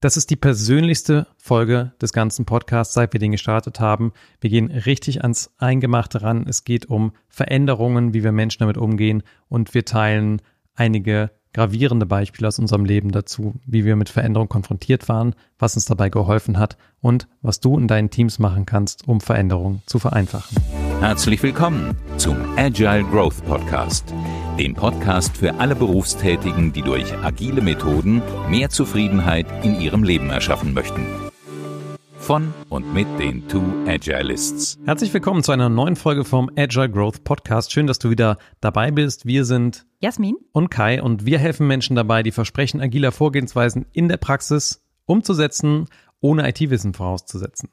Das ist die persönlichste Folge des ganzen Podcasts, seit wir den gestartet haben. Wir gehen richtig ans Eingemachte ran. Es geht um Veränderungen, wie wir Menschen damit umgehen und wir teilen einige gravierende Beispiele aus unserem Leben dazu, wie wir mit Veränderungen konfrontiert waren, was uns dabei geholfen hat und was du in deinen Teams machen kannst, um Veränderungen zu vereinfachen. Herzlich willkommen zum Agile Growth Podcast, dem Podcast für alle Berufstätigen, die durch agile Methoden mehr Zufriedenheit in ihrem Leben erschaffen möchten. Von und mit den Two Agilists. Herzlich willkommen zu einer neuen Folge vom Agile Growth Podcast. Schön, dass du wieder dabei bist. Wir sind Jasmin und Kai und wir helfen Menschen dabei, die Versprechen agiler Vorgehensweisen in der Praxis umzusetzen, ohne IT-Wissen vorauszusetzen.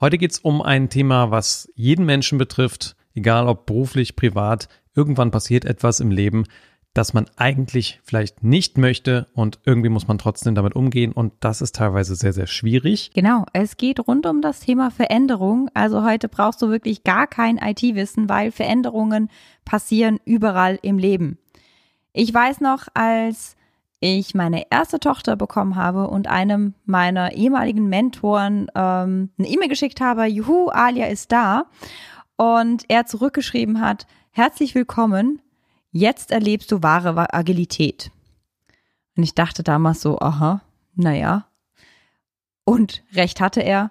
Heute geht es um ein Thema, was jeden Menschen betrifft, egal ob beruflich, privat. Irgendwann passiert etwas im Leben, das man eigentlich vielleicht nicht möchte und irgendwie muss man trotzdem damit umgehen und das ist teilweise sehr, sehr schwierig. Genau, es geht rund um das Thema Veränderung. Also heute brauchst du wirklich gar kein IT-Wissen, weil Veränderungen passieren überall im Leben. Ich weiß noch, als ich meine erste Tochter bekommen habe und einem meiner ehemaligen Mentoren ähm, eine E-Mail geschickt habe, juhu, Alia ist da. Und er zurückgeschrieben hat, herzlich willkommen, jetzt erlebst du wahre Agilität. Und ich dachte damals so, aha, naja. Und recht hatte er,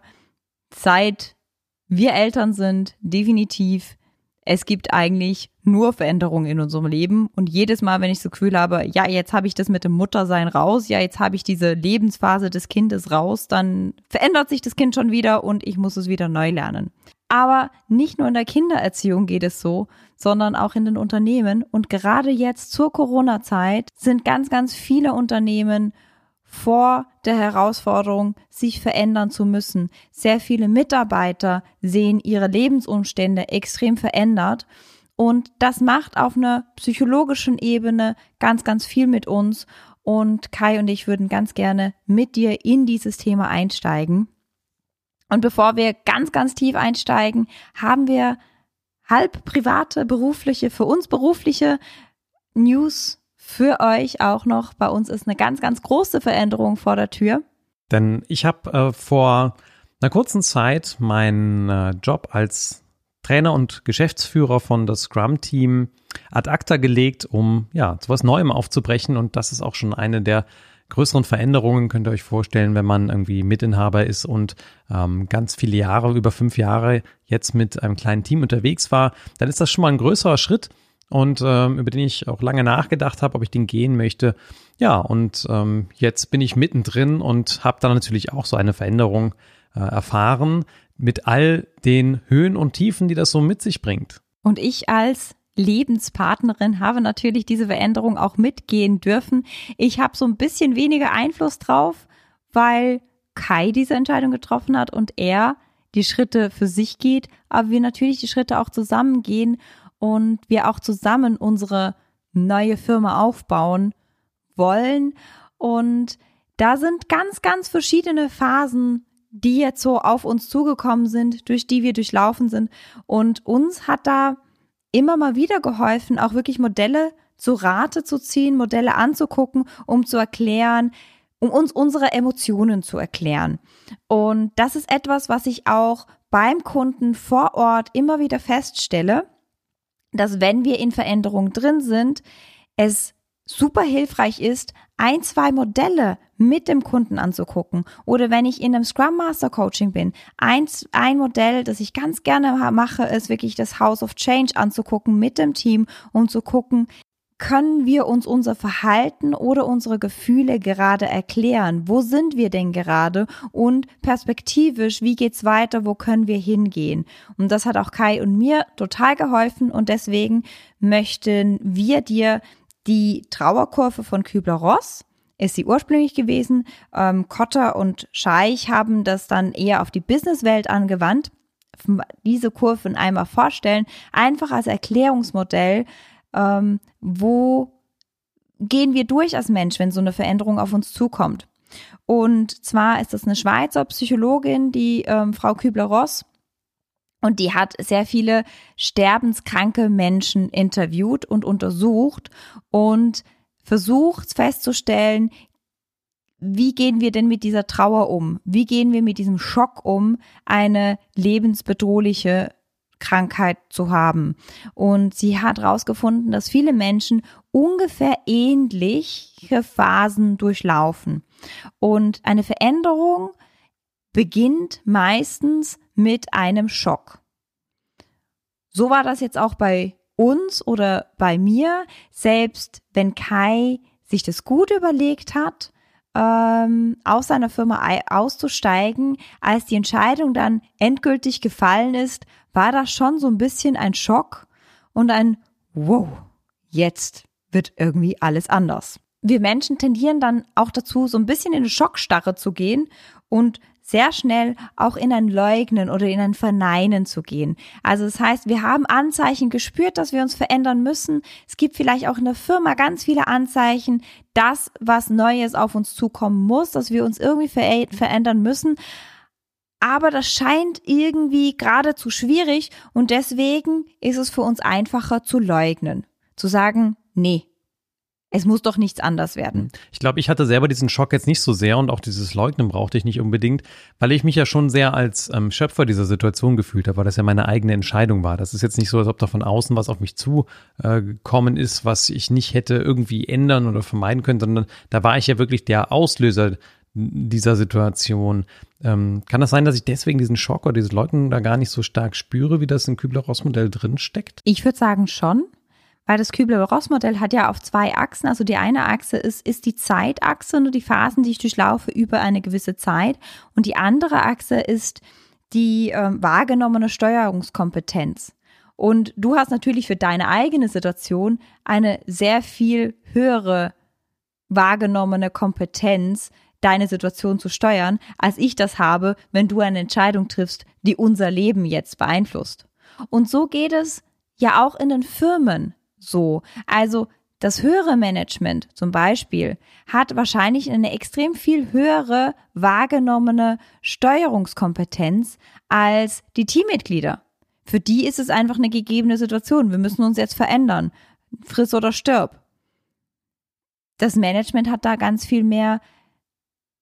seit wir Eltern sind, definitiv es gibt eigentlich nur Veränderungen in unserem Leben. Und jedes Mal, wenn ich so Gefühl habe, ja, jetzt habe ich das mit dem Muttersein raus, ja, jetzt habe ich diese Lebensphase des Kindes raus, dann verändert sich das Kind schon wieder und ich muss es wieder neu lernen. Aber nicht nur in der Kindererziehung geht es so, sondern auch in den Unternehmen. Und gerade jetzt zur Corona-Zeit sind ganz, ganz viele Unternehmen vor der Herausforderung, sich verändern zu müssen. Sehr viele Mitarbeiter sehen ihre Lebensumstände extrem verändert. Und das macht auf einer psychologischen Ebene ganz, ganz viel mit uns. Und Kai und ich würden ganz gerne mit dir in dieses Thema einsteigen. Und bevor wir ganz, ganz tief einsteigen, haben wir halb private, berufliche, für uns berufliche News für euch auch noch. Bei uns ist eine ganz, ganz große Veränderung vor der Tür. Denn ich habe äh, vor einer kurzen Zeit meinen äh, Job als Trainer und Geschäftsführer von das Scrum-Team ad acta gelegt, um ja zu was Neuem aufzubrechen. Und das ist auch schon eine der größeren Veränderungen, könnt ihr euch vorstellen, wenn man irgendwie Mitinhaber ist und ähm, ganz viele Jahre, über fünf Jahre jetzt mit einem kleinen Team unterwegs war, dann ist das schon mal ein größerer Schritt und ähm, über den ich auch lange nachgedacht habe, ob ich den gehen möchte. Ja, und ähm, jetzt bin ich mittendrin und habe dann natürlich auch so eine Veränderung äh, erfahren mit all den Höhen und Tiefen, die das so mit sich bringt. Und ich als Lebenspartnerin habe natürlich diese Veränderung auch mitgehen dürfen. Ich habe so ein bisschen weniger Einfluss drauf, weil Kai diese Entscheidung getroffen hat und er die Schritte für sich geht, aber wir natürlich die Schritte auch zusammen gehen und wir auch zusammen unsere neue Firma aufbauen wollen. Und da sind ganz, ganz verschiedene Phasen, die jetzt so auf uns zugekommen sind, durch die wir durchlaufen sind. Und uns hat da immer mal wieder geholfen, auch wirklich Modelle zu Rate zu ziehen, Modelle anzugucken, um zu erklären, um uns unsere Emotionen zu erklären. Und das ist etwas, was ich auch beim Kunden vor Ort immer wieder feststelle, dass wenn wir in Veränderung drin sind, es super hilfreich ist, ein, zwei Modelle mit dem Kunden anzugucken. Oder wenn ich in einem Scrum Master Coaching bin, ein, ein Modell, das ich ganz gerne mache, ist wirklich das House of Change anzugucken mit dem Team, um zu gucken, können wir uns unser Verhalten oder unsere Gefühle gerade erklären? Wo sind wir denn gerade? Und perspektivisch, wie geht's weiter? Wo können wir hingehen? Und das hat auch Kai und mir total geholfen und deswegen möchten wir dir die Trauerkurve von Kübler-Ross ist sie ursprünglich gewesen. Ähm, Kotter und Scheich haben das dann eher auf die Businesswelt angewandt. Diese Kurven einmal vorstellen, einfach als Erklärungsmodell, ähm, wo gehen wir durch als Mensch, wenn so eine Veränderung auf uns zukommt. Und zwar ist das eine Schweizer Psychologin, die ähm, Frau Kübler-Ross, und die hat sehr viele sterbenskranke Menschen interviewt und untersucht und versucht festzustellen, wie gehen wir denn mit dieser Trauer um? Wie gehen wir mit diesem Schock um, eine lebensbedrohliche Krankheit zu haben? Und sie hat herausgefunden, dass viele Menschen ungefähr ähnliche Phasen durchlaufen. Und eine Veränderung beginnt meistens mit einem Schock. So war das jetzt auch bei uns oder bei mir, selbst wenn Kai sich das gut überlegt hat, ähm, aus seiner Firma auszusteigen, als die Entscheidung dann endgültig gefallen ist, war das schon so ein bisschen ein Schock und ein Wow, jetzt wird irgendwie alles anders. Wir Menschen tendieren dann auch dazu, so ein bisschen in eine Schockstarre zu gehen und sehr schnell auch in ein Leugnen oder in ein Verneinen zu gehen. Also das heißt, wir haben Anzeichen gespürt, dass wir uns verändern müssen. Es gibt vielleicht auch in der Firma ganz viele Anzeichen, dass was Neues auf uns zukommen muss, dass wir uns irgendwie ver verändern müssen. Aber das scheint irgendwie geradezu schwierig und deswegen ist es für uns einfacher zu leugnen. Zu sagen, nee, es muss doch nichts anders werden. Ich glaube, ich hatte selber diesen Schock jetzt nicht so sehr und auch dieses Leugnen brauchte ich nicht unbedingt, weil ich mich ja schon sehr als ähm, Schöpfer dieser Situation gefühlt habe, weil das ja meine eigene Entscheidung war. Das ist jetzt nicht so, als ob da von außen was auf mich zugekommen äh, ist, was ich nicht hätte irgendwie ändern oder vermeiden können, sondern da war ich ja wirklich der Auslöser dieser Situation. Ähm, kann das sein, dass ich deswegen diesen Schock oder dieses Leugnen da gar nicht so stark spüre, wie das in Kübler-Ross-Modell drin steckt? Ich würde sagen schon weil das Kübler-Ross-Modell hat ja auf zwei Achsen. Also die eine Achse ist, ist die Zeitachse, nur die Phasen, die ich durchlaufe über eine gewisse Zeit. Und die andere Achse ist die äh, wahrgenommene Steuerungskompetenz. Und du hast natürlich für deine eigene Situation eine sehr viel höhere wahrgenommene Kompetenz, deine Situation zu steuern, als ich das habe, wenn du eine Entscheidung triffst, die unser Leben jetzt beeinflusst. Und so geht es ja auch in den Firmen so. Also das höhere Management zum Beispiel hat wahrscheinlich eine extrem viel höhere wahrgenommene Steuerungskompetenz als die Teammitglieder. Für die ist es einfach eine gegebene Situation. Wir müssen uns jetzt verändern. Friss oder stirb. Das Management hat da ganz viel mehr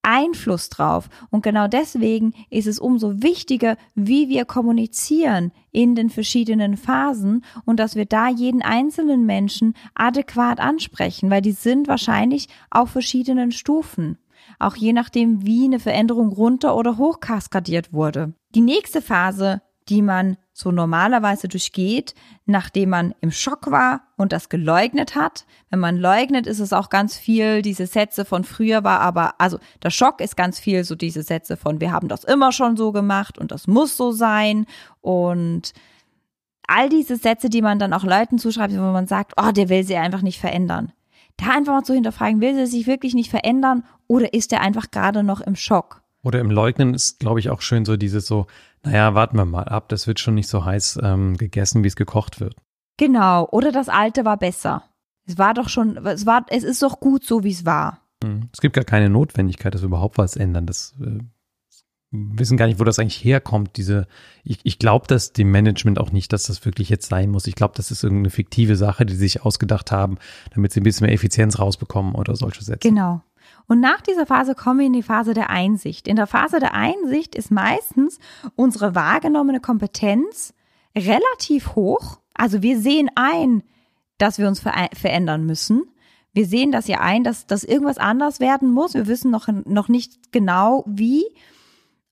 Einfluss drauf. Und genau deswegen ist es umso wichtiger, wie wir kommunizieren in den verschiedenen Phasen und dass wir da jeden einzelnen Menschen adäquat ansprechen, weil die sind wahrscheinlich auf verschiedenen Stufen. Auch je nachdem, wie eine Veränderung runter oder hoch kaskadiert wurde. Die nächste Phase die man so normalerweise durchgeht, nachdem man im Schock war und das geleugnet hat. Wenn man leugnet, ist es auch ganz viel diese Sätze von früher war, aber also der Schock ist ganz viel so diese Sätze von wir haben das immer schon so gemacht und das muss so sein und all diese Sätze, die man dann auch Leuten zuschreibt, wo man sagt, oh, der will sie einfach nicht verändern. Da einfach mal zu hinterfragen, will sie sich wirklich nicht verändern oder ist er einfach gerade noch im Schock? Oder im Leugnen ist, glaube ich, auch schön so dieses so, naja, warten wir mal ab, das wird schon nicht so heiß ähm, gegessen, wie es gekocht wird. Genau, oder das alte war besser. Es war doch schon, es war, es ist doch gut so, wie es war. Hm. Es gibt gar keine Notwendigkeit, dass wir überhaupt was ändern. Das äh, wissen gar nicht, wo das eigentlich herkommt. Diese, ich, ich glaube das dem Management auch nicht, dass das wirklich jetzt sein muss. Ich glaube, das ist irgendeine fiktive Sache, die sie sich ausgedacht haben, damit sie ein bisschen mehr Effizienz rausbekommen oder solche Sätze. Genau. Und nach dieser Phase kommen wir in die Phase der Einsicht. In der Phase der Einsicht ist meistens unsere wahrgenommene Kompetenz relativ hoch. Also wir sehen ein, dass wir uns verändern müssen. Wir sehen das ja ein, dass, dass irgendwas anders werden muss. Wir wissen noch, noch nicht genau wie.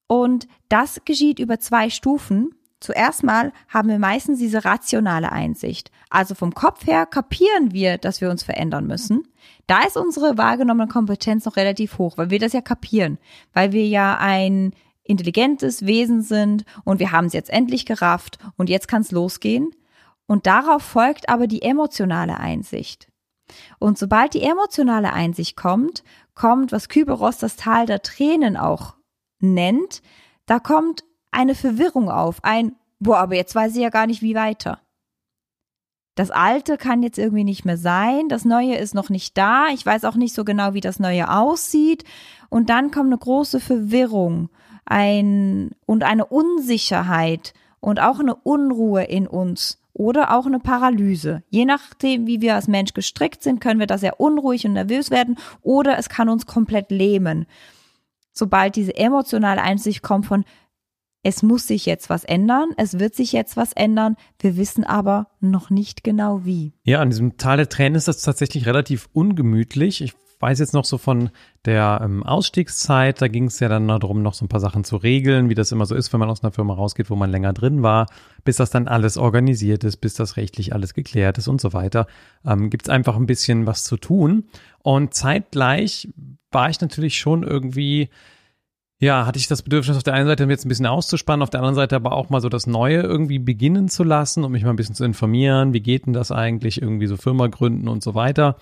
Und das geschieht über zwei Stufen. Zuerst mal haben wir meistens diese rationale Einsicht. Also vom Kopf her kapieren wir, dass wir uns verändern müssen. Da ist unsere wahrgenommene Kompetenz noch relativ hoch, weil wir das ja kapieren, weil wir ja ein intelligentes Wesen sind und wir haben es jetzt endlich gerafft und jetzt kann es losgehen. Und darauf folgt aber die emotionale Einsicht. Und sobald die emotionale Einsicht kommt, kommt, was Kübel-Ross das Tal der Tränen auch nennt, da kommt eine Verwirrung auf, ein, boah, aber jetzt weiß ich ja gar nicht, wie weiter. Das Alte kann jetzt irgendwie nicht mehr sein, das Neue ist noch nicht da, ich weiß auch nicht so genau, wie das Neue aussieht. Und dann kommt eine große Verwirrung ein, und eine Unsicherheit und auch eine Unruhe in uns oder auch eine Paralyse. Je nachdem, wie wir als Mensch gestrickt sind, können wir da sehr unruhig und nervös werden oder es kann uns komplett lähmen. Sobald diese emotionale Einsicht kommt von, es muss sich jetzt was ändern, es wird sich jetzt was ändern, wir wissen aber noch nicht genau wie. Ja, an diesem Tal der Tränen ist das tatsächlich relativ ungemütlich. Ich weiß jetzt noch so von der ähm, Ausstiegszeit, da ging es ja dann darum, noch so ein paar Sachen zu regeln, wie das immer so ist, wenn man aus einer Firma rausgeht, wo man länger drin war, bis das dann alles organisiert ist, bis das rechtlich alles geklärt ist und so weiter. Ähm, Gibt es einfach ein bisschen was zu tun. Und zeitgleich war ich natürlich schon irgendwie ja, hatte ich das Bedürfnis auf der einen Seite jetzt ein bisschen auszuspannen, auf der anderen Seite aber auch mal so das Neue irgendwie beginnen zu lassen, um mich mal ein bisschen zu informieren, wie geht denn das eigentlich, irgendwie so Firma gründen und so weiter,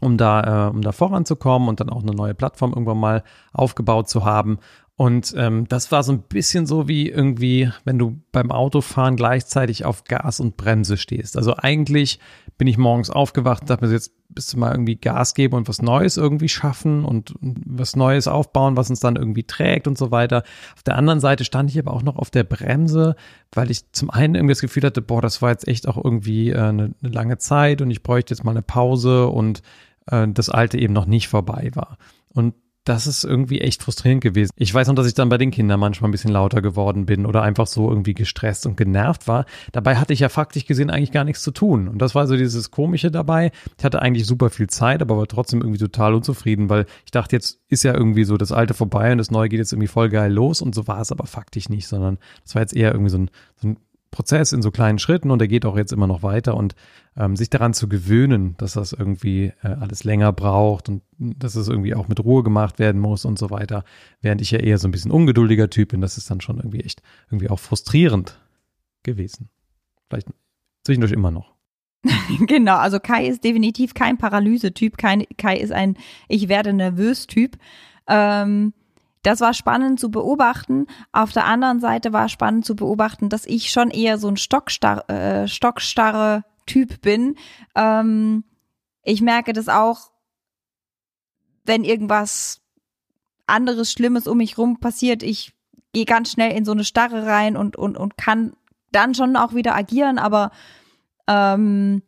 um da, äh, um da voranzukommen und dann auch eine neue Plattform irgendwann mal aufgebaut zu haben. Und ähm, das war so ein bisschen so wie irgendwie, wenn du beim Autofahren gleichzeitig auf Gas und Bremse stehst. Also eigentlich bin ich morgens aufgewacht und dachte mir, jetzt bist du mal irgendwie Gas geben und was Neues irgendwie schaffen und was Neues aufbauen, was uns dann irgendwie trägt und so weiter. Auf der anderen Seite stand ich aber auch noch auf der Bremse, weil ich zum einen irgendwie das Gefühl hatte, boah, das war jetzt echt auch irgendwie äh, eine, eine lange Zeit und ich bräuchte jetzt mal eine Pause und äh, das Alte eben noch nicht vorbei war. Und das ist irgendwie echt frustrierend gewesen. Ich weiß noch, dass ich dann bei den Kindern manchmal ein bisschen lauter geworden bin oder einfach so irgendwie gestresst und genervt war. Dabei hatte ich ja faktisch gesehen eigentlich gar nichts zu tun. Und das war so dieses Komische dabei. Ich hatte eigentlich super viel Zeit, aber war trotzdem irgendwie total unzufrieden, weil ich dachte, jetzt ist ja irgendwie so das Alte vorbei und das Neue geht jetzt irgendwie voll geil los. Und so war es aber faktisch nicht, sondern das war jetzt eher irgendwie so ein, so ein Prozess in so kleinen Schritten und der geht auch jetzt immer noch weiter und ähm, sich daran zu gewöhnen, dass das irgendwie äh, alles länger braucht und dass es irgendwie auch mit Ruhe gemacht werden muss und so weiter, während ich ja eher so ein bisschen ungeduldiger Typ bin, das ist dann schon irgendwie echt irgendwie auch frustrierend gewesen. Vielleicht zwischendurch immer noch. genau, also Kai ist definitiv kein Paralyse-Typ, Kai ist ein Ich werde nervös-Typ. Ähm, das war spannend zu beobachten. Auf der anderen Seite war spannend zu beobachten, dass ich schon eher so ein stockstarre, äh, stockstarre Typ bin. Ähm, ich merke das auch, wenn irgendwas anderes Schlimmes um mich rum passiert. Ich gehe ganz schnell in so eine Starre rein und, und, und kann dann schon auch wieder agieren, aber ähm,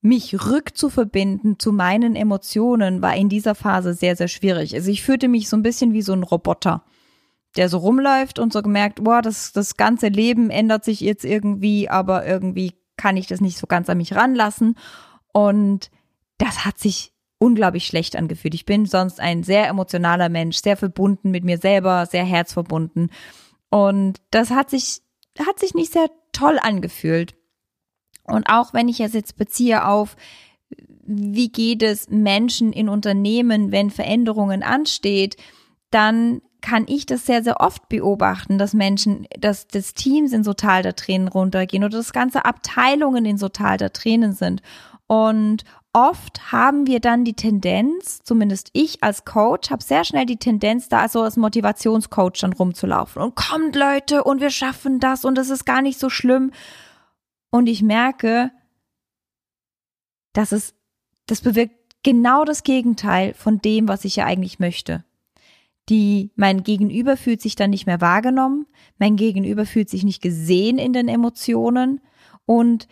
mich rückzuverbinden zu meinen Emotionen war in dieser Phase sehr, sehr schwierig. Also ich fühlte mich so ein bisschen wie so ein Roboter, der so rumläuft und so gemerkt, boah, das, das ganze Leben ändert sich jetzt irgendwie, aber irgendwie kann ich das nicht so ganz an mich ranlassen. Und das hat sich unglaublich schlecht angefühlt. Ich bin sonst ein sehr emotionaler Mensch, sehr verbunden mit mir selber, sehr herzverbunden. Und das hat sich, hat sich nicht sehr toll angefühlt. Und auch wenn ich es jetzt beziehe auf, wie geht es Menschen in Unternehmen, wenn Veränderungen ansteht, dann kann ich das sehr, sehr oft beobachten, dass Menschen, dass das Teams in so Tal der Tränen runtergehen oder dass ganze Abteilungen in so Tal der Tränen sind. Und oft haben wir dann die Tendenz, zumindest ich als Coach, habe sehr schnell die Tendenz, da so als Motivationscoach dann rumzulaufen. Und kommt Leute und wir schaffen das und es ist gar nicht so schlimm. Und ich merke, dass es, das bewirkt genau das Gegenteil von dem, was ich ja eigentlich möchte. Die, mein Gegenüber fühlt sich dann nicht mehr wahrgenommen, mein Gegenüber fühlt sich nicht gesehen in den Emotionen. Und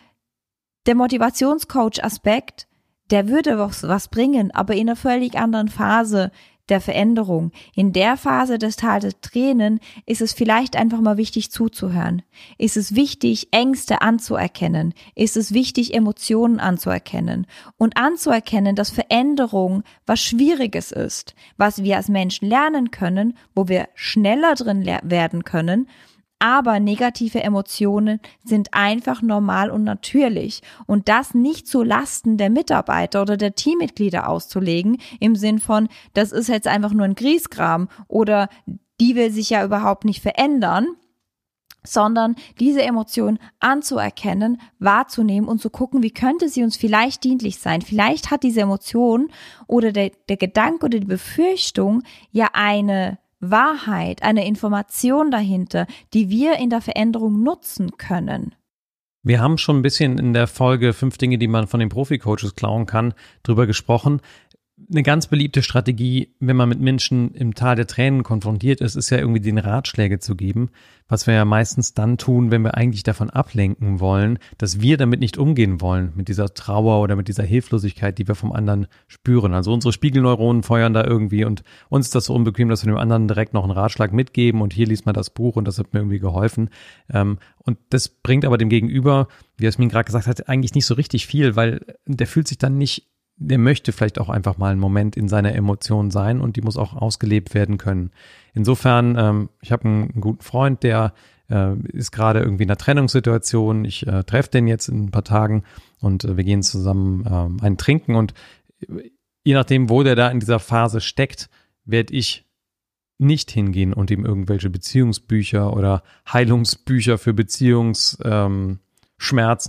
der Motivationscoach-Aspekt, der würde was, was bringen, aber in einer völlig anderen Phase, der Veränderung. In der Phase des Tal Tränen ist es vielleicht einfach mal wichtig zuzuhören. Ist es wichtig, Ängste anzuerkennen? Ist es wichtig, Emotionen anzuerkennen? Und anzuerkennen, dass Veränderung was Schwieriges ist, was wir als Menschen lernen können, wo wir schneller drin werden können aber negative Emotionen sind einfach normal und natürlich. Und das nicht zu Lasten der Mitarbeiter oder der Teammitglieder auszulegen, im Sinn von, das ist jetzt einfach nur ein Griesgram oder die will sich ja überhaupt nicht verändern, sondern diese Emotion anzuerkennen, wahrzunehmen und zu gucken, wie könnte sie uns vielleicht dienlich sein. Vielleicht hat diese Emotion oder der, der Gedanke oder die Befürchtung ja eine Wahrheit, eine Information dahinter, die wir in der Veränderung nutzen können. Wir haben schon ein bisschen in der Folge fünf Dinge, die man von den Profi-Coaches klauen kann, drüber gesprochen. Eine ganz beliebte Strategie, wenn man mit Menschen im Tal der Tränen konfrontiert ist, ist ja irgendwie den Ratschläge zu geben, was wir ja meistens dann tun, wenn wir eigentlich davon ablenken wollen, dass wir damit nicht umgehen wollen, mit dieser Trauer oder mit dieser Hilflosigkeit, die wir vom anderen spüren. Also unsere Spiegelneuronen feuern da irgendwie und uns ist das so unbequem, dass wir dem anderen direkt noch einen Ratschlag mitgeben und hier liest man das Buch und das hat mir irgendwie geholfen. Ähm, und das bringt aber dem Gegenüber, wie Jasmin gerade gesagt hat, eigentlich nicht so richtig viel, weil der fühlt sich dann nicht der möchte vielleicht auch einfach mal einen Moment in seiner Emotion sein und die muss auch ausgelebt werden können. Insofern, ähm, ich habe einen, einen, guten Freund, der äh, ist gerade irgendwie in einer Trennungssituation. Ich äh, treffe den jetzt in ein paar Tagen und äh, wir gehen zusammen äh, einen trinken und äh, je nachdem, wo der da in dieser Phase steckt, werde ich nicht hingehen und ihm irgendwelche Beziehungsbücher oder Heilungsbücher für Beziehungsschmerzen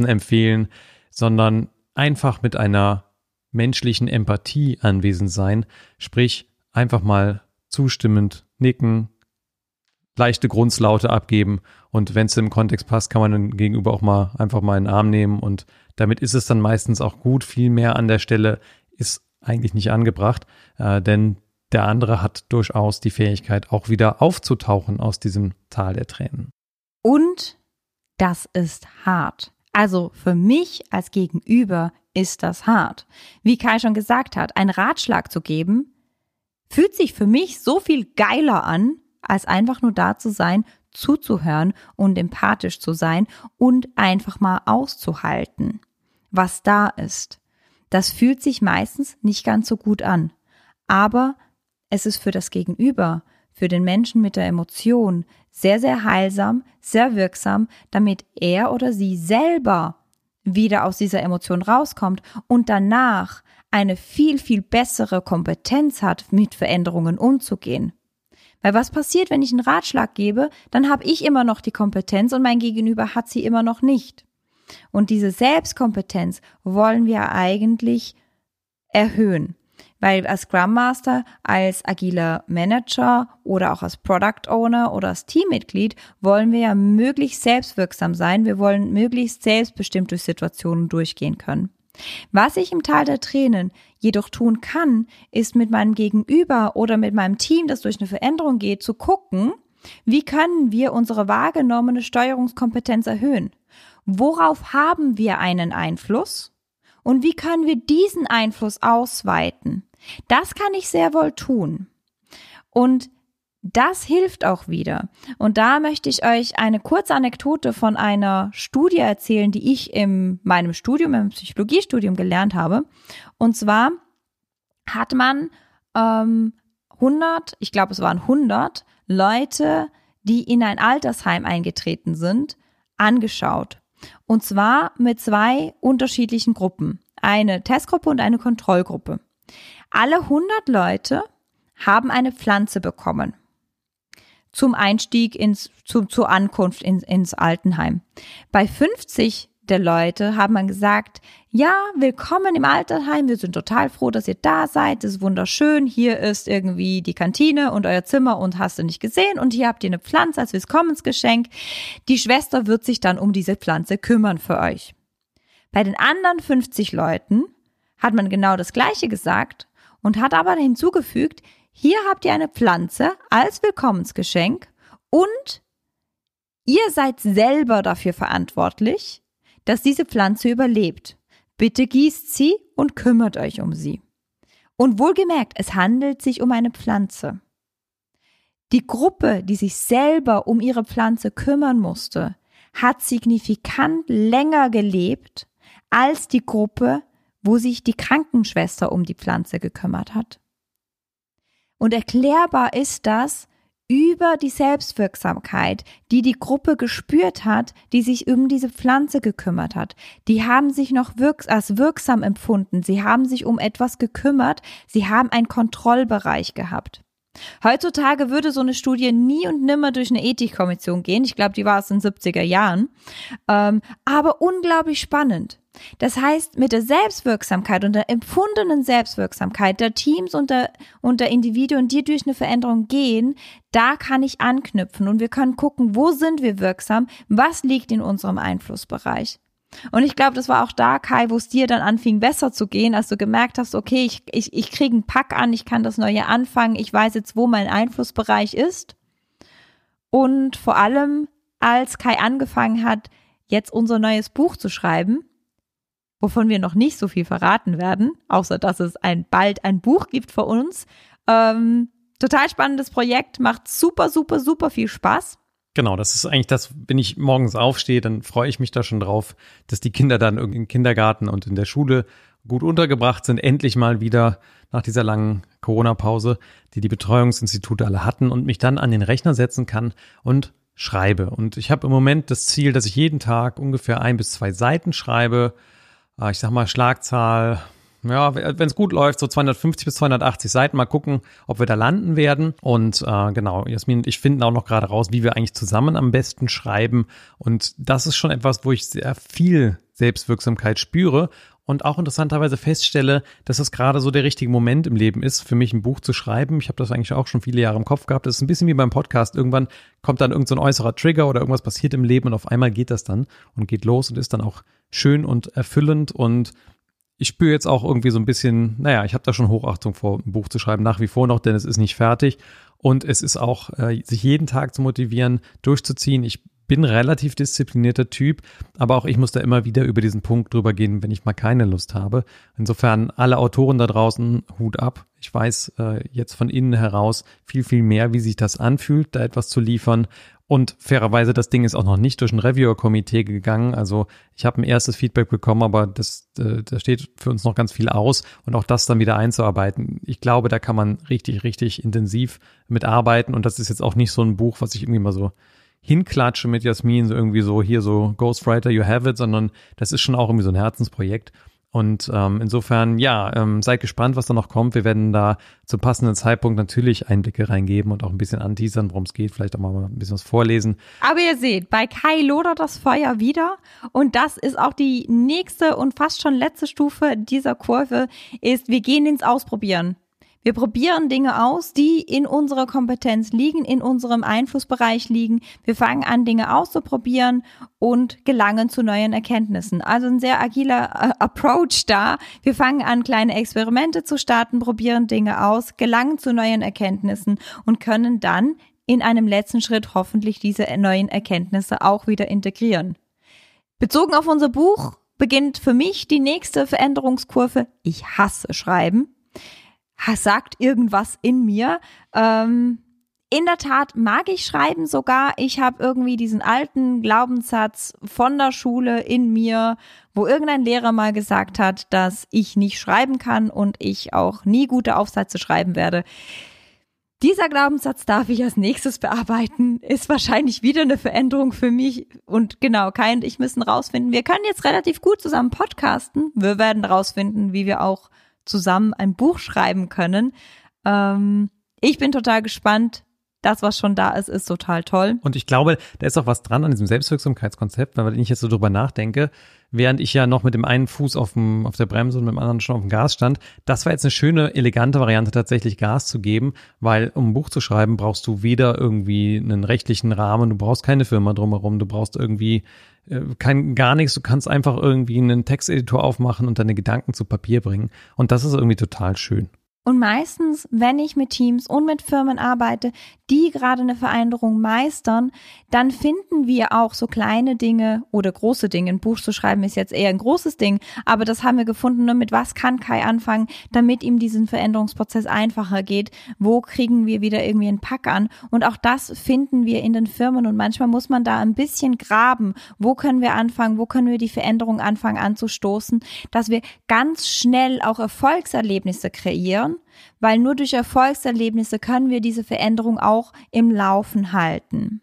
ähm, empfehlen, sondern einfach mit einer menschlichen Empathie anwesend sein, sprich einfach mal zustimmend nicken, leichte Grundslaute abgeben und wenn es im Kontext passt, kann man dann gegenüber auch mal einfach mal in den Arm nehmen und damit ist es dann meistens auch gut. Viel mehr an der Stelle ist eigentlich nicht angebracht, äh, denn der andere hat durchaus die Fähigkeit, auch wieder aufzutauchen aus diesem Tal der Tränen. Und das ist hart. Also für mich als Gegenüber ist das hart. Wie Kai schon gesagt hat, einen Ratschlag zu geben, fühlt sich für mich so viel geiler an, als einfach nur da zu sein, zuzuhören und empathisch zu sein und einfach mal auszuhalten, was da ist. Das fühlt sich meistens nicht ganz so gut an. Aber es ist für das Gegenüber, für den Menschen mit der Emotion sehr, sehr heilsam, sehr wirksam, damit er oder sie selber wieder aus dieser Emotion rauskommt und danach eine viel, viel bessere Kompetenz hat, mit Veränderungen umzugehen. Weil was passiert, wenn ich einen Ratschlag gebe, dann habe ich immer noch die Kompetenz und mein Gegenüber hat sie immer noch nicht. Und diese Selbstkompetenz wollen wir eigentlich erhöhen. Weil als Scrum Master, als agiler Manager oder auch als Product Owner oder als Teammitglied wollen wir ja möglichst selbstwirksam sein. Wir wollen möglichst selbstbestimmt durch Situationen durchgehen können. Was ich im Tal der Tränen jedoch tun kann, ist mit meinem Gegenüber oder mit meinem Team, das durch eine Veränderung geht, zu gucken, wie können wir unsere wahrgenommene Steuerungskompetenz erhöhen? Worauf haben wir einen Einfluss? Und wie können wir diesen Einfluss ausweiten? Das kann ich sehr wohl tun. Und das hilft auch wieder. Und da möchte ich euch eine kurze Anekdote von einer Studie erzählen, die ich in meinem Studium, im Psychologiestudium gelernt habe. Und zwar hat man ähm, 100, ich glaube es waren 100 Leute, die in ein Altersheim eingetreten sind, angeschaut. Und zwar mit zwei unterschiedlichen Gruppen. Eine Testgruppe und eine Kontrollgruppe. Alle 100 Leute haben eine Pflanze bekommen zum Einstieg ins, zu, zur Ankunft ins, ins Altenheim. Bei 50 der Leute haben man gesagt, ja, willkommen im Altersheim, wir sind total froh, dass ihr da seid, das ist wunderschön, hier ist irgendwie die Kantine und euer Zimmer und hast du nicht gesehen und hier habt ihr eine Pflanze als Willkommensgeschenk. Die Schwester wird sich dann um diese Pflanze kümmern für euch. Bei den anderen 50 Leuten hat man genau das Gleiche gesagt und hat aber hinzugefügt, hier habt ihr eine Pflanze als Willkommensgeschenk und ihr seid selber dafür verantwortlich, dass diese Pflanze überlebt. Bitte gießt sie und kümmert euch um sie. Und wohlgemerkt, es handelt sich um eine Pflanze. Die Gruppe, die sich selber um ihre Pflanze kümmern musste, hat signifikant länger gelebt als die Gruppe, wo sich die Krankenschwester um die Pflanze gekümmert hat. Und erklärbar ist das über die Selbstwirksamkeit, die die Gruppe gespürt hat, die sich um diese Pflanze gekümmert hat. Die haben sich noch wirks als wirksam empfunden. Sie haben sich um etwas gekümmert. Sie haben einen Kontrollbereich gehabt. Heutzutage würde so eine Studie nie und nimmer durch eine Ethikkommission gehen. Ich glaube, die war es in den 70er Jahren. Ähm, aber unglaublich spannend. Das heißt, mit der Selbstwirksamkeit und der empfundenen Selbstwirksamkeit der Teams und der, und der Individuen, die durch eine Veränderung gehen, da kann ich anknüpfen und wir können gucken, wo sind wir wirksam, was liegt in unserem Einflussbereich. Und ich glaube, das war auch da, Kai, wo es dir dann anfing, besser zu gehen, als du gemerkt hast, okay, ich, ich, ich kriege einen Pack an, ich kann das Neue anfangen, ich weiß jetzt, wo mein Einflussbereich ist. Und vor allem, als Kai angefangen hat, jetzt unser neues Buch zu schreiben, wovon wir noch nicht so viel verraten werden, außer dass es ein, bald ein Buch gibt für uns. Ähm, total spannendes Projekt, macht super, super, super viel Spaß. Genau, das ist eigentlich das, wenn ich morgens aufstehe, dann freue ich mich da schon drauf, dass die Kinder dann irgendwie im Kindergarten und in der Schule gut untergebracht sind, endlich mal wieder nach dieser langen Corona-Pause, die die Betreuungsinstitute alle hatten und mich dann an den Rechner setzen kann und schreibe. Und ich habe im Moment das Ziel, dass ich jeden Tag ungefähr ein bis zwei Seiten schreibe, Ah, ich sag mal Schlagzahl, ja, wenn es gut läuft, so 250 bis 280 Seiten. Mal gucken, ob wir da landen werden. Und äh, genau, Jasmin und ich finden auch noch gerade raus, wie wir eigentlich zusammen am besten schreiben. Und das ist schon etwas, wo ich sehr viel Selbstwirksamkeit spüre und auch interessanterweise feststelle, dass es gerade so der richtige Moment im Leben ist, für mich ein Buch zu schreiben. Ich habe das eigentlich auch schon viele Jahre im Kopf gehabt. Das ist ein bisschen wie beim Podcast. Irgendwann kommt dann irgendein so äußerer Trigger oder irgendwas passiert im Leben und auf einmal geht das dann und geht los und ist dann auch schön und erfüllend und ich spüre jetzt auch irgendwie so ein bisschen, naja, ich habe da schon Hochachtung vor, ein Buch zu schreiben, nach wie vor noch, denn es ist nicht fertig. Und es ist auch, äh, sich jeden Tag zu motivieren, durchzuziehen. Ich bin relativ disziplinierter Typ, aber auch ich muss da immer wieder über diesen Punkt drüber gehen, wenn ich mal keine Lust habe. Insofern alle Autoren da draußen, Hut ab. Ich weiß äh, jetzt von innen heraus viel, viel mehr, wie sich das anfühlt, da etwas zu liefern. Und fairerweise, das Ding ist auch noch nicht durch ein Reviewer-Komitee gegangen. Also ich habe ein erstes Feedback bekommen, aber das, äh, da steht für uns noch ganz viel aus und auch das dann wieder einzuarbeiten. Ich glaube, da kann man richtig, richtig intensiv mitarbeiten und das ist jetzt auch nicht so ein Buch, was ich irgendwie mal so hinklatsche mit Jasmin, so irgendwie so hier so Ghostwriter, you have it, sondern das ist schon auch irgendwie so ein Herzensprojekt. Und ähm, insofern, ja, ähm, seid gespannt, was da noch kommt. Wir werden da zum passenden Zeitpunkt natürlich Einblicke reingeben und auch ein bisschen anteasern, worum es geht, vielleicht auch mal ein bisschen was vorlesen. Aber ihr seht, bei Kai lodert das Feuer wieder. Und das ist auch die nächste und fast schon letzte Stufe dieser Kurve, ist, wir gehen ins Ausprobieren. Wir probieren Dinge aus, die in unserer Kompetenz liegen, in unserem Einflussbereich liegen. Wir fangen an, Dinge auszuprobieren und gelangen zu neuen Erkenntnissen. Also ein sehr agiler äh, Approach da. Wir fangen an, kleine Experimente zu starten, probieren Dinge aus, gelangen zu neuen Erkenntnissen und können dann in einem letzten Schritt hoffentlich diese neuen Erkenntnisse auch wieder integrieren. Bezogen auf unser Buch beginnt für mich die nächste Veränderungskurve. Ich hasse Schreiben sagt irgendwas in mir. Ähm, in der Tat mag ich schreiben sogar. Ich habe irgendwie diesen alten Glaubenssatz von der Schule in mir, wo irgendein Lehrer mal gesagt hat, dass ich nicht schreiben kann und ich auch nie gute Aufsätze schreiben werde. Dieser Glaubenssatz darf ich als nächstes bearbeiten, ist wahrscheinlich wieder eine Veränderung für mich. Und genau, Kai und ich müssen rausfinden. Wir können jetzt relativ gut zusammen podcasten. Wir werden rausfinden, wie wir auch zusammen ein Buch schreiben können. Ähm, ich bin total gespannt. Das, was schon da ist, ist total toll. Und ich glaube, da ist auch was dran an diesem Selbstwirksamkeitskonzept, weil wenn ich jetzt so drüber nachdenke, während ich ja noch mit dem einen Fuß auf, dem, auf der Bremse und mit dem anderen schon auf dem Gas stand, das war jetzt eine schöne, elegante Variante, tatsächlich Gas zu geben, weil um ein Buch zu schreiben, brauchst du weder irgendwie einen rechtlichen Rahmen, du brauchst keine Firma drumherum, du brauchst irgendwie äh, kein gar nichts, du kannst einfach irgendwie einen Texteditor aufmachen und deine Gedanken zu Papier bringen. Und das ist irgendwie total schön. Und meistens, wenn ich mit Teams und mit Firmen arbeite, die gerade eine Veränderung meistern, dann finden wir auch so kleine Dinge oder große Dinge. Ein Buch zu schreiben ist jetzt eher ein großes Ding, aber das haben wir gefunden, ne? mit was kann Kai anfangen, damit ihm diesen Veränderungsprozess einfacher geht. Wo kriegen wir wieder irgendwie einen Pack an? Und auch das finden wir in den Firmen und manchmal muss man da ein bisschen graben. Wo können wir anfangen? Wo können wir die Veränderung anfangen anzustoßen, dass wir ganz schnell auch Erfolgserlebnisse kreieren weil nur durch Erfolgserlebnisse können wir diese Veränderung auch im Laufen halten.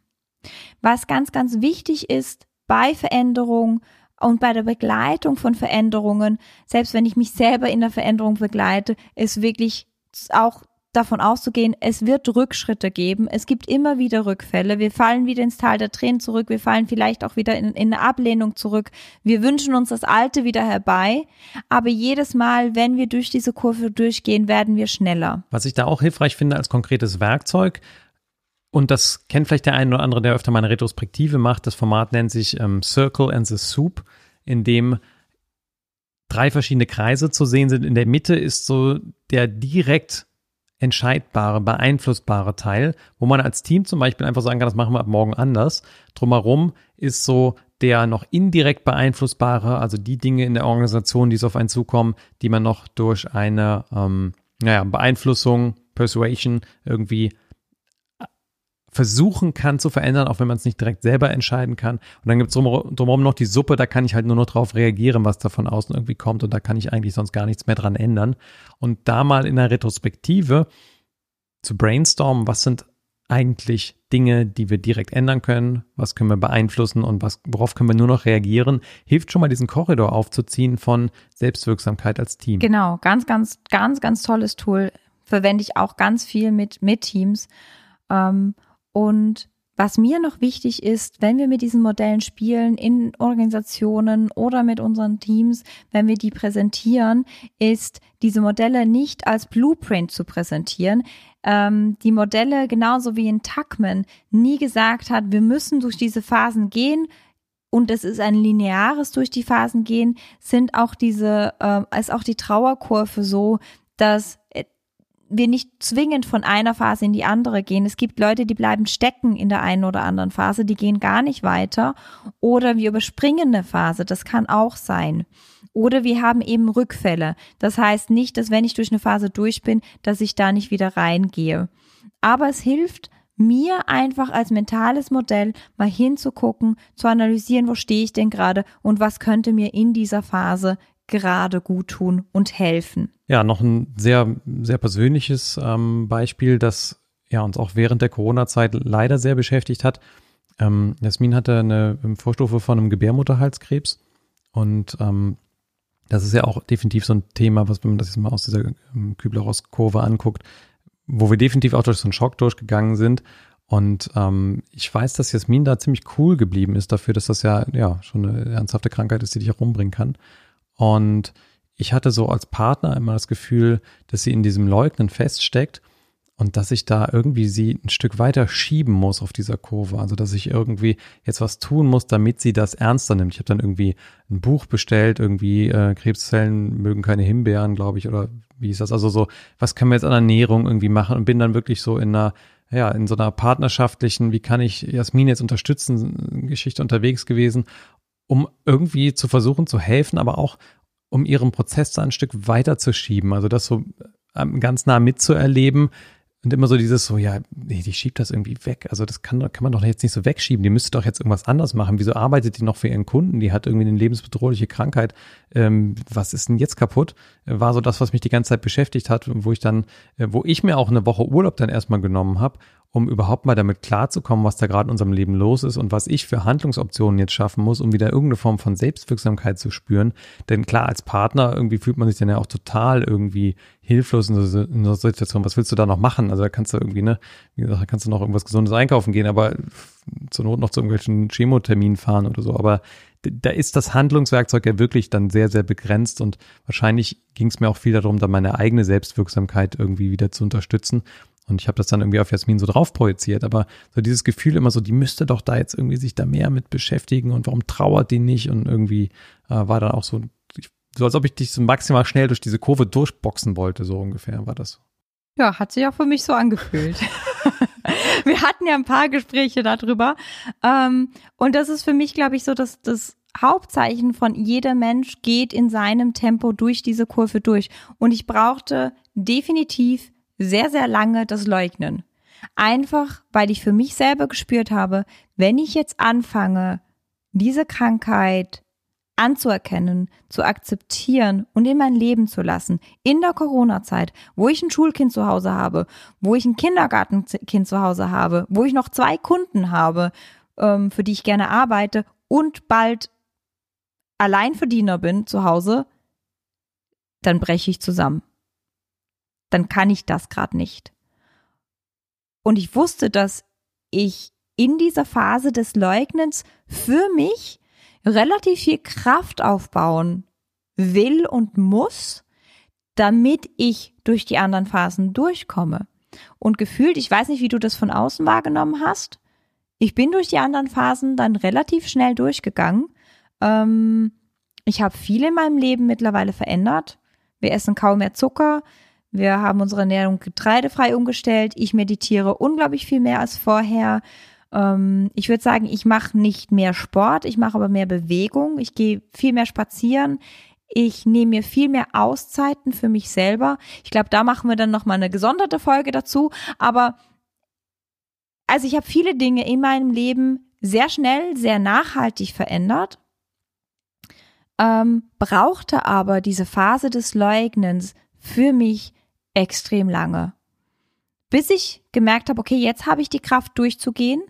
Was ganz, ganz wichtig ist bei Veränderung und bei der Begleitung von Veränderungen, selbst wenn ich mich selber in der Veränderung begleite, ist wirklich auch davon auszugehen, es wird Rückschritte geben. Es gibt immer wieder Rückfälle. Wir fallen wieder ins Tal der Tränen zurück. Wir fallen vielleicht auch wieder in, in eine Ablehnung zurück. Wir wünschen uns das Alte wieder herbei. Aber jedes Mal, wenn wir durch diese Kurve durchgehen, werden wir schneller. Was ich da auch hilfreich finde als konkretes Werkzeug, und das kennt vielleicht der eine oder andere, der öfter mal eine Retrospektive macht. Das Format nennt sich ähm, Circle and the Soup in dem drei verschiedene Kreise zu sehen sind. In der Mitte ist so der direkt entscheidbare, beeinflussbare Teil, wo man als Team zum Beispiel einfach sagen kann, das machen wir ab morgen anders. Drumherum ist so der noch indirekt beeinflussbare, also die Dinge in der Organisation, die so auf einen zukommen, die man noch durch eine ähm, naja, Beeinflussung, Persuasion irgendwie versuchen kann zu verändern, auch wenn man es nicht direkt selber entscheiden kann. Und dann gibt es drumherum noch die Suppe, da kann ich halt nur noch drauf reagieren, was da von außen irgendwie kommt und da kann ich eigentlich sonst gar nichts mehr dran ändern. Und da mal in der Retrospektive zu brainstormen, was sind eigentlich Dinge, die wir direkt ändern können, was können wir beeinflussen und was, worauf können wir nur noch reagieren, hilft schon mal diesen Korridor aufzuziehen von Selbstwirksamkeit als Team. Genau, ganz, ganz, ganz, ganz tolles Tool. Verwende ich auch ganz viel mit, mit Teams. Ähm, und was mir noch wichtig ist, wenn wir mit diesen Modellen spielen in Organisationen oder mit unseren Teams, wenn wir die präsentieren, ist diese Modelle nicht als Blueprint zu präsentieren. Ähm, die Modelle, genauso wie in Tuckman, nie gesagt hat, wir müssen durch diese Phasen gehen, und es ist ein lineares durch die Phasen gehen, sind auch diese, äh, ist auch die Trauerkurve so, dass wir nicht zwingend von einer Phase in die andere gehen. Es gibt Leute, die bleiben stecken in der einen oder anderen Phase, die gehen gar nicht weiter. Oder wir überspringen eine Phase, das kann auch sein. Oder wir haben eben Rückfälle. Das heißt nicht, dass wenn ich durch eine Phase durch bin, dass ich da nicht wieder reingehe. Aber es hilft, mir einfach als mentales Modell mal hinzugucken, zu analysieren, wo stehe ich denn gerade und was könnte mir in dieser Phase gerade gut tun und helfen. Ja, noch ein sehr, sehr persönliches ähm, Beispiel, das ja uns auch während der Corona-Zeit leider sehr beschäftigt hat. Ähm, Jasmin hatte eine Vorstufe von einem Gebärmutterhalskrebs und ähm, das ist ja auch definitiv so ein Thema, was wenn man das jetzt mal aus dieser ähm, Kübler-Ross-Kurve anguckt, wo wir definitiv auch durch so einen Schock durchgegangen sind. Und ähm, ich weiß, dass Jasmin da ziemlich cool geblieben ist dafür, dass das ja, ja schon eine ernsthafte Krankheit ist, die dich auch umbringen kann. Und ich hatte so als Partner immer das Gefühl, dass sie in diesem Leugnen feststeckt und dass ich da irgendwie sie ein Stück weiter schieben muss auf dieser Kurve. Also dass ich irgendwie jetzt was tun muss, damit sie das ernster nimmt. Ich habe dann irgendwie ein Buch bestellt, irgendwie äh, Krebszellen mögen keine Himbeeren, glaube ich, oder wie ist das? Also so, was können wir jetzt an Ernährung irgendwie machen? Und bin dann wirklich so in einer ja, in so einer partnerschaftlichen, wie kann ich Jasmin jetzt unterstützen, Geschichte unterwegs gewesen um irgendwie zu versuchen zu helfen, aber auch um ihren Prozess da ein Stück weiter zu schieben. Also das so ähm, ganz nah mitzuerleben, und immer so dieses so, ja, nee, die schiebt das irgendwie weg. Also das kann, kann man doch jetzt nicht so wegschieben. Die müsste doch jetzt irgendwas anders machen. Wieso arbeitet die noch für ihren Kunden? Die hat irgendwie eine lebensbedrohliche Krankheit. Ähm, was ist denn jetzt kaputt? War so das, was mich die ganze Zeit beschäftigt hat, wo ich dann, äh, wo ich mir auch eine Woche Urlaub dann erstmal genommen habe, um überhaupt mal damit klarzukommen, was da gerade in unserem Leben los ist und was ich für Handlungsoptionen jetzt schaffen muss, um wieder irgendeine Form von Selbstwirksamkeit zu spüren. Denn klar, als Partner irgendwie fühlt man sich dann ja auch total irgendwie hilflos in so, in so Situation. Was willst du da noch machen? Also da kannst du irgendwie, ne, wie gesagt, da kannst du noch irgendwas Gesundes einkaufen gehen, aber zur Not noch zu irgendwelchen Chemoterminen fahren oder so. Aber da ist das Handlungswerkzeug ja wirklich dann sehr, sehr begrenzt und wahrscheinlich ging es mir auch viel darum, da meine eigene Selbstwirksamkeit irgendwie wieder zu unterstützen. Und ich habe das dann irgendwie auf Jasmin so drauf projiziert. Aber so dieses Gefühl immer so, die müsste doch da jetzt irgendwie sich da mehr mit beschäftigen und warum trauert die nicht? Und irgendwie äh, war dann auch so so als ob ich dich so maximal schnell durch diese Kurve durchboxen wollte, so ungefähr war das. Ja, hat sich auch für mich so angefühlt. Wir hatten ja ein paar Gespräche darüber. Ähm, und das ist für mich, glaube ich, so dass das Hauptzeichen von jeder Mensch geht in seinem Tempo durch diese Kurve durch. Und ich brauchte definitiv sehr, sehr lange das Leugnen. Einfach, weil ich für mich selber gespürt habe, wenn ich jetzt anfange, diese Krankheit anzuerkennen, zu akzeptieren und in mein Leben zu lassen. In der Corona-Zeit, wo ich ein Schulkind zu Hause habe, wo ich ein Kindergartenkind zu Hause habe, wo ich noch zwei Kunden habe, ähm, für die ich gerne arbeite und bald Alleinverdiener bin zu Hause, dann breche ich zusammen. Dann kann ich das gerade nicht. Und ich wusste, dass ich in dieser Phase des Leugnens für mich relativ viel Kraft aufbauen will und muss, damit ich durch die anderen Phasen durchkomme. Und gefühlt, ich weiß nicht, wie du das von außen wahrgenommen hast, ich bin durch die anderen Phasen dann relativ schnell durchgegangen. Ähm, Ich habe viel in meinem Leben mittlerweile verändert. Wir essen kaum mehr Zucker. Wir haben unsere Ernährung getreidefrei umgestellt. Ich meditiere unglaublich viel mehr als vorher. Ähm, ich würde sagen, ich mache nicht mehr Sport, ich mache aber mehr Bewegung. Ich gehe viel mehr spazieren. Ich nehme mir viel mehr Auszeiten für mich selber. Ich glaube, da machen wir dann noch mal eine gesonderte Folge dazu. Aber also ich habe viele Dinge in meinem Leben sehr schnell, sehr nachhaltig verändert ähm, brauchte aber diese Phase des Leugnens für mich extrem lange. Bis ich gemerkt habe, okay, jetzt habe ich die Kraft durchzugehen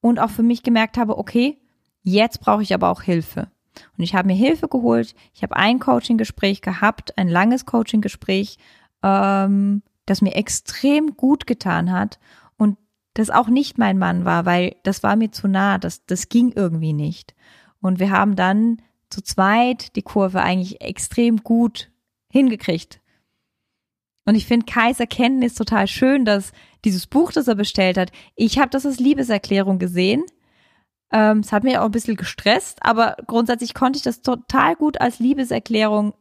und auch für mich gemerkt habe, okay, jetzt brauche ich aber auch Hilfe. Und ich habe mir Hilfe geholt. Ich habe ein Coaching-Gespräch gehabt, ein langes Coaching-Gespräch, ähm, das mir extrem gut getan hat und das auch nicht mein Mann war, weil das war mir zu nah, das, das ging irgendwie nicht. Und wir haben dann zu zweit die Kurve eigentlich extrem gut hingekriegt. Und ich finde Kais Erkenntnis total schön, dass dieses Buch, das er bestellt hat, ich habe das als Liebeserklärung gesehen. Ähm, es hat mich auch ein bisschen gestresst, aber grundsätzlich konnte ich das total gut als Liebeserklärung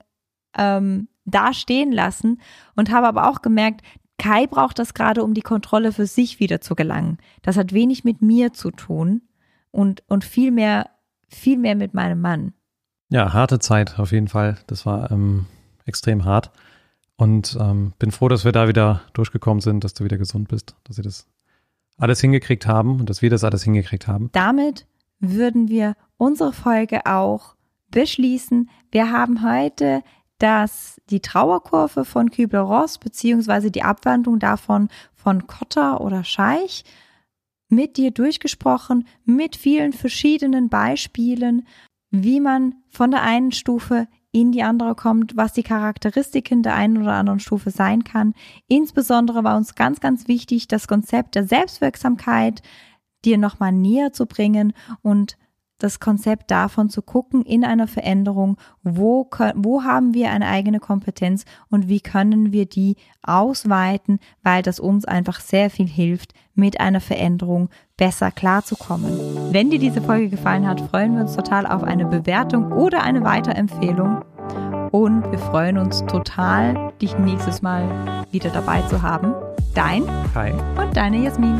ähm, dastehen lassen und habe aber auch gemerkt, Kai braucht das gerade, um die Kontrolle für sich wieder zu gelangen. Das hat wenig mit mir zu tun und, und viel mehr, viel mehr mit meinem Mann. Ja, harte Zeit auf jeden Fall. Das war ähm, extrem hart. Und ähm, bin froh, dass wir da wieder durchgekommen sind, dass du wieder gesund bist, dass sie das alles hingekriegt haben und dass wir das alles hingekriegt haben. Damit würden wir unsere Folge auch beschließen. Wir haben heute das, die Trauerkurve von Kübler-Ross beziehungsweise die Abwandlung davon von Kotter oder Scheich mit dir durchgesprochen, mit vielen verschiedenen Beispielen wie man von der einen Stufe in die andere kommt, was die Charakteristiken der einen oder anderen Stufe sein kann. Insbesondere war uns ganz, ganz wichtig, das Konzept der Selbstwirksamkeit dir nochmal näher zu bringen und das Konzept davon zu gucken in einer Veränderung, wo, wo haben wir eine eigene Kompetenz und wie können wir die ausweiten, weil das uns einfach sehr viel hilft, mit einer Veränderung besser klarzukommen. Wenn dir diese Folge gefallen hat, freuen wir uns total auf eine Bewertung oder eine Weiterempfehlung. Und wir freuen uns total, dich nächstes Mal wieder dabei zu haben. Dein Kai und deine Jasmin.